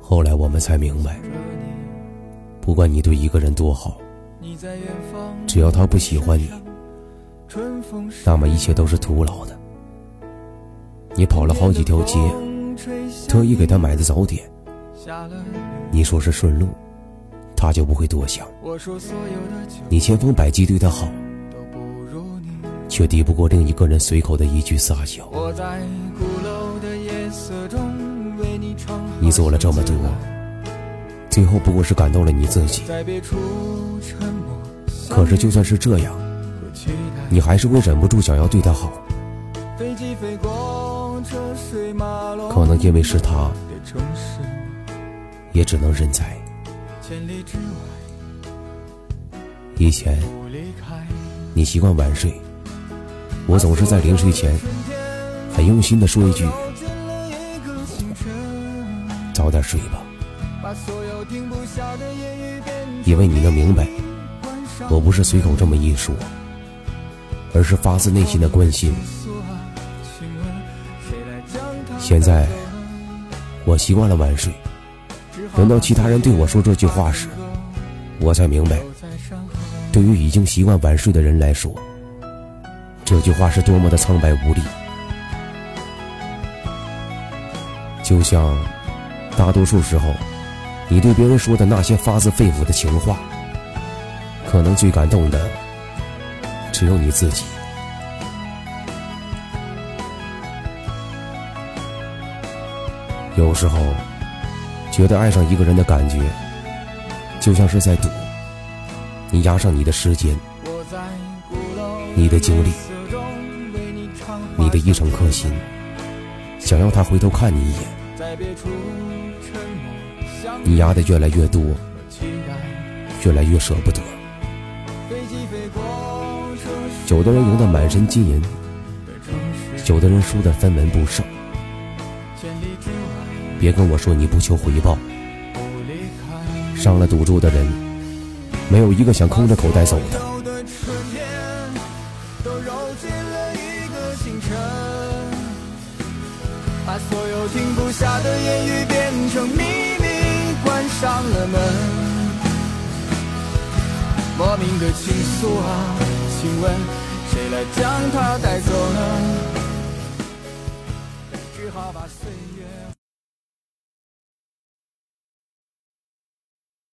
后来我们才明白，不管你对一个人多好，只要他不喜欢你，那么一切都是徒劳的。你跑了好几条街，特意给他买的早点，你说是顺路，他就不会多想。你千方百计对他好，却抵不过另一个人随口的一句撒娇。你做了这么多，最后不过是感动了你自己。可是就算是这样，你还是会忍不住想要对他好。可能因为是他，也只能认栽。以前你习惯晚睡，我总是在临睡前很用心的说一句。早点睡吧，因为你能明白，我不是随口这么一说，而是发自内心的关心。现在我习惯了晚睡，等到其他人对我说这句话时，我才明白，对于已经习惯晚睡的人来说，这句话是多么的苍白无力，就像。大多数时候，你对别人说的那些发自肺腑的情话，可能最感动的只有你自己。有时候，觉得爱上一个人的感觉，就像是在赌，你押上你的时间、你的精力、你的一整颗心，想要他回头看你一眼。你压的越来越多，越来越舍不得。有的人赢得满身金银，有的人输得分文不剩。别跟我说你不求回报，上了赌注的人，没有一个想空着口袋走的。把所有停不下的言语变成秘密，关。上了门，莫名的倾诉啊，请问谁来将它带走呢？只好把岁月。